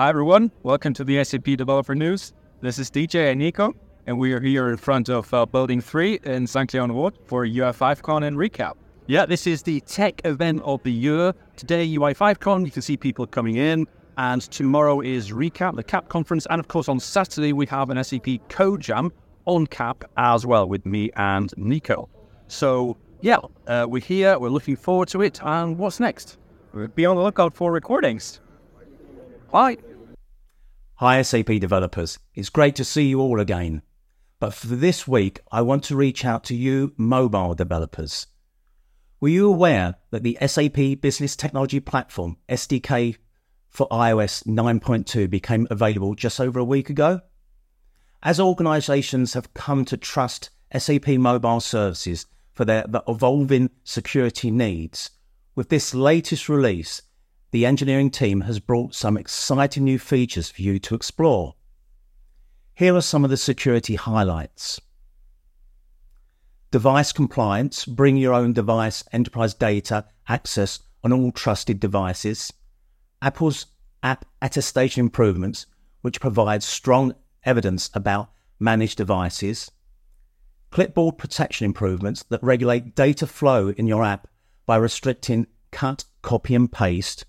Hi, everyone. Welcome to the SAP Developer News. This is DJ and Nico, and we are here in front of uh, Building 3 in St. Leon-Rot for UI5Con and recap. Yeah, this is the tech event of the year. Today, UI5Con, you can see people coming in, and tomorrow is Recap, the CAP conference. And of course, on Saturday, we have an SAP Code Jam on CAP as well with me and Nico. So, yeah, uh, we're here, we're looking forward to it. And what's next? Be on the lookout for recordings. Bye. Hi, SAP developers. It's great to see you all again. But for this week, I want to reach out to you, mobile developers. Were you aware that the SAP Business Technology Platform, SDK, for iOS 9.2 became available just over a week ago? As organizations have come to trust SAP mobile services for their evolving security needs, with this latest release, the engineering team has brought some exciting new features for you to explore. Here are some of the security highlights. Device compliance, bring your own device enterprise data access on all trusted devices. Apple's app attestation improvements, which provides strong evidence about managed devices. Clipboard protection improvements that regulate data flow in your app by restricting cut, copy, and paste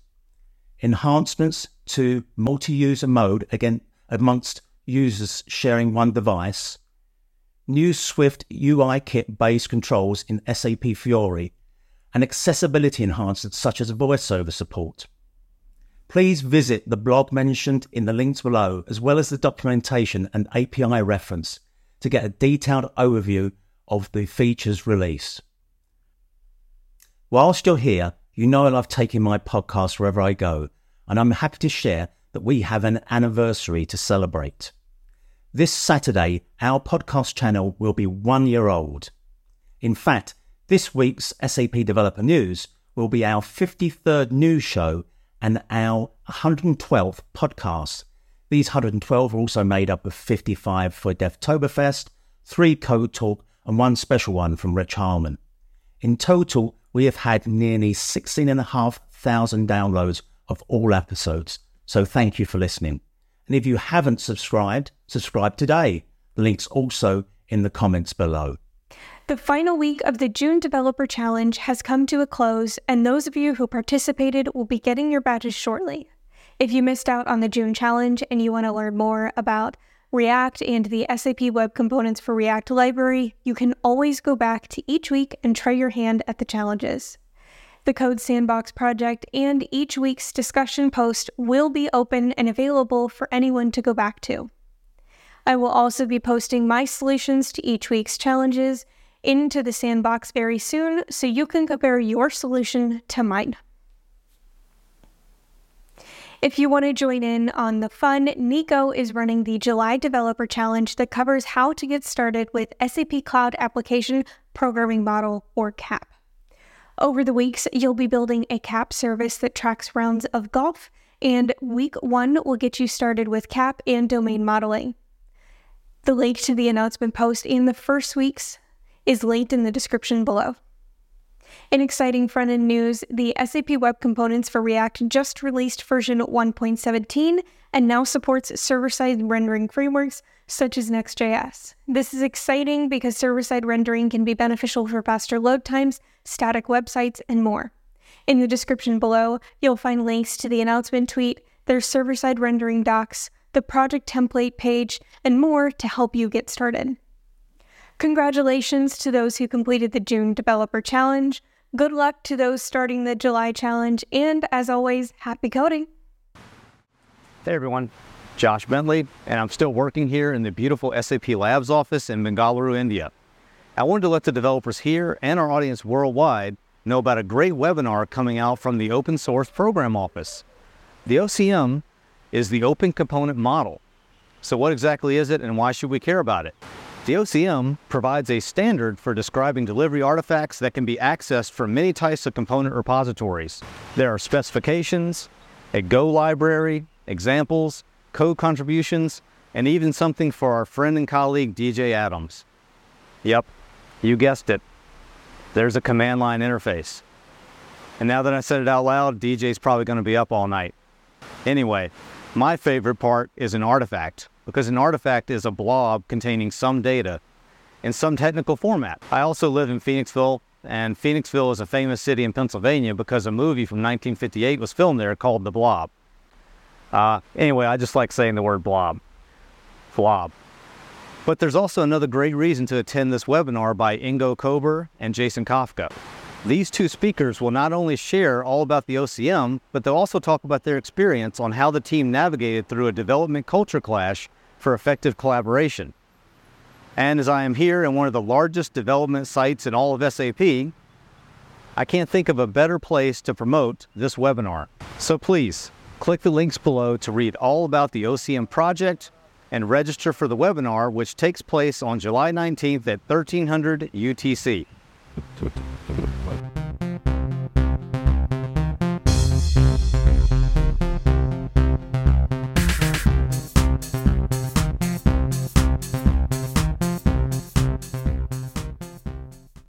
enhancements to multi-user mode again amongst users sharing one device, new Swift UI kit based controls in SAP Fiori, and accessibility enhancements such as voiceover support. Please visit the blog mentioned in the links below, as well as the documentation and API reference to get a detailed overview of the features released. Whilst you're here, you know I love taking my podcast wherever I go, and I'm happy to share that we have an anniversary to celebrate. This Saturday, our podcast channel will be one year old. In fact, this week's SAP Developer News will be our 53rd news show and our 112th podcast. These 112 are also made up of 55 for Devtoberfest, three Code Talk, and one special one from Rich Heilman. In total, we have had nearly 16,500 downloads of all episodes. So thank you for listening. And if you haven't subscribed, subscribe today. The link's also in the comments below. The final week of the June Developer Challenge has come to a close, and those of you who participated will be getting your badges shortly. If you missed out on the June Challenge and you want to learn more about React and the SAP Web Components for React library, you can always go back to each week and try your hand at the challenges. The Code Sandbox project and each week's discussion post will be open and available for anyone to go back to. I will also be posting my solutions to each week's challenges into the sandbox very soon so you can compare your solution to mine. If you want to join in on the fun, Nico is running the July Developer Challenge that covers how to get started with SAP Cloud Application Programming Model, or CAP. Over the weeks, you'll be building a CAP service that tracks rounds of golf, and week one will get you started with CAP and domain modeling. The link to the announcement post in the first weeks is linked in the description below. In exciting front end news, the SAP Web Components for React just released version 1.17 and now supports server side rendering frameworks such as Next.js. This is exciting because server side rendering can be beneficial for faster load times, static websites, and more. In the description below, you'll find links to the announcement tweet, their server side rendering docs, the project template page, and more to help you get started. Congratulations to those who completed the June Developer Challenge. Good luck to those starting the July Challenge, and as always, happy coding! Hey everyone, Josh Bentley, and I'm still working here in the beautiful SAP Labs office in Bengaluru, India. I wanted to let the developers here and our audience worldwide know about a great webinar coming out from the Open Source Program Office. The OCM is the Open Component Model. So what exactly is it and why should we care about it? The OCM provides a standard for describing delivery artifacts that can be accessed from many types of component repositories. There are specifications, a Go library, examples, code contributions, and even something for our friend and colleague DJ Adams. Yep, you guessed it. There's a command line interface. And now that I said it out loud, DJ's probably going to be up all night. Anyway, My favorite part is an artifact, because an artifact is a blob containing some data in some technical format. I also live in Phoenixville, and Phoenixville is a famous city in Pennsylvania because a movie from 1958 was filmed there called The Blob. Uh, anyway, I just like saying the word blob. Blob. But there's also another great reason to attend this webinar by Ingo Kober and Jason Kafka. These two speakers will not only share all about the OCM, but they'll also talk about their experience on how the team navigated through a development culture clash for effective collaboration. And as I am here in one of the largest development sites in all of SAP, I can't think of a better place to promote this webinar. So please, click the links below to read all about the OCM project and register for the webinar, which takes place on July 19th at 1300 UTC. What?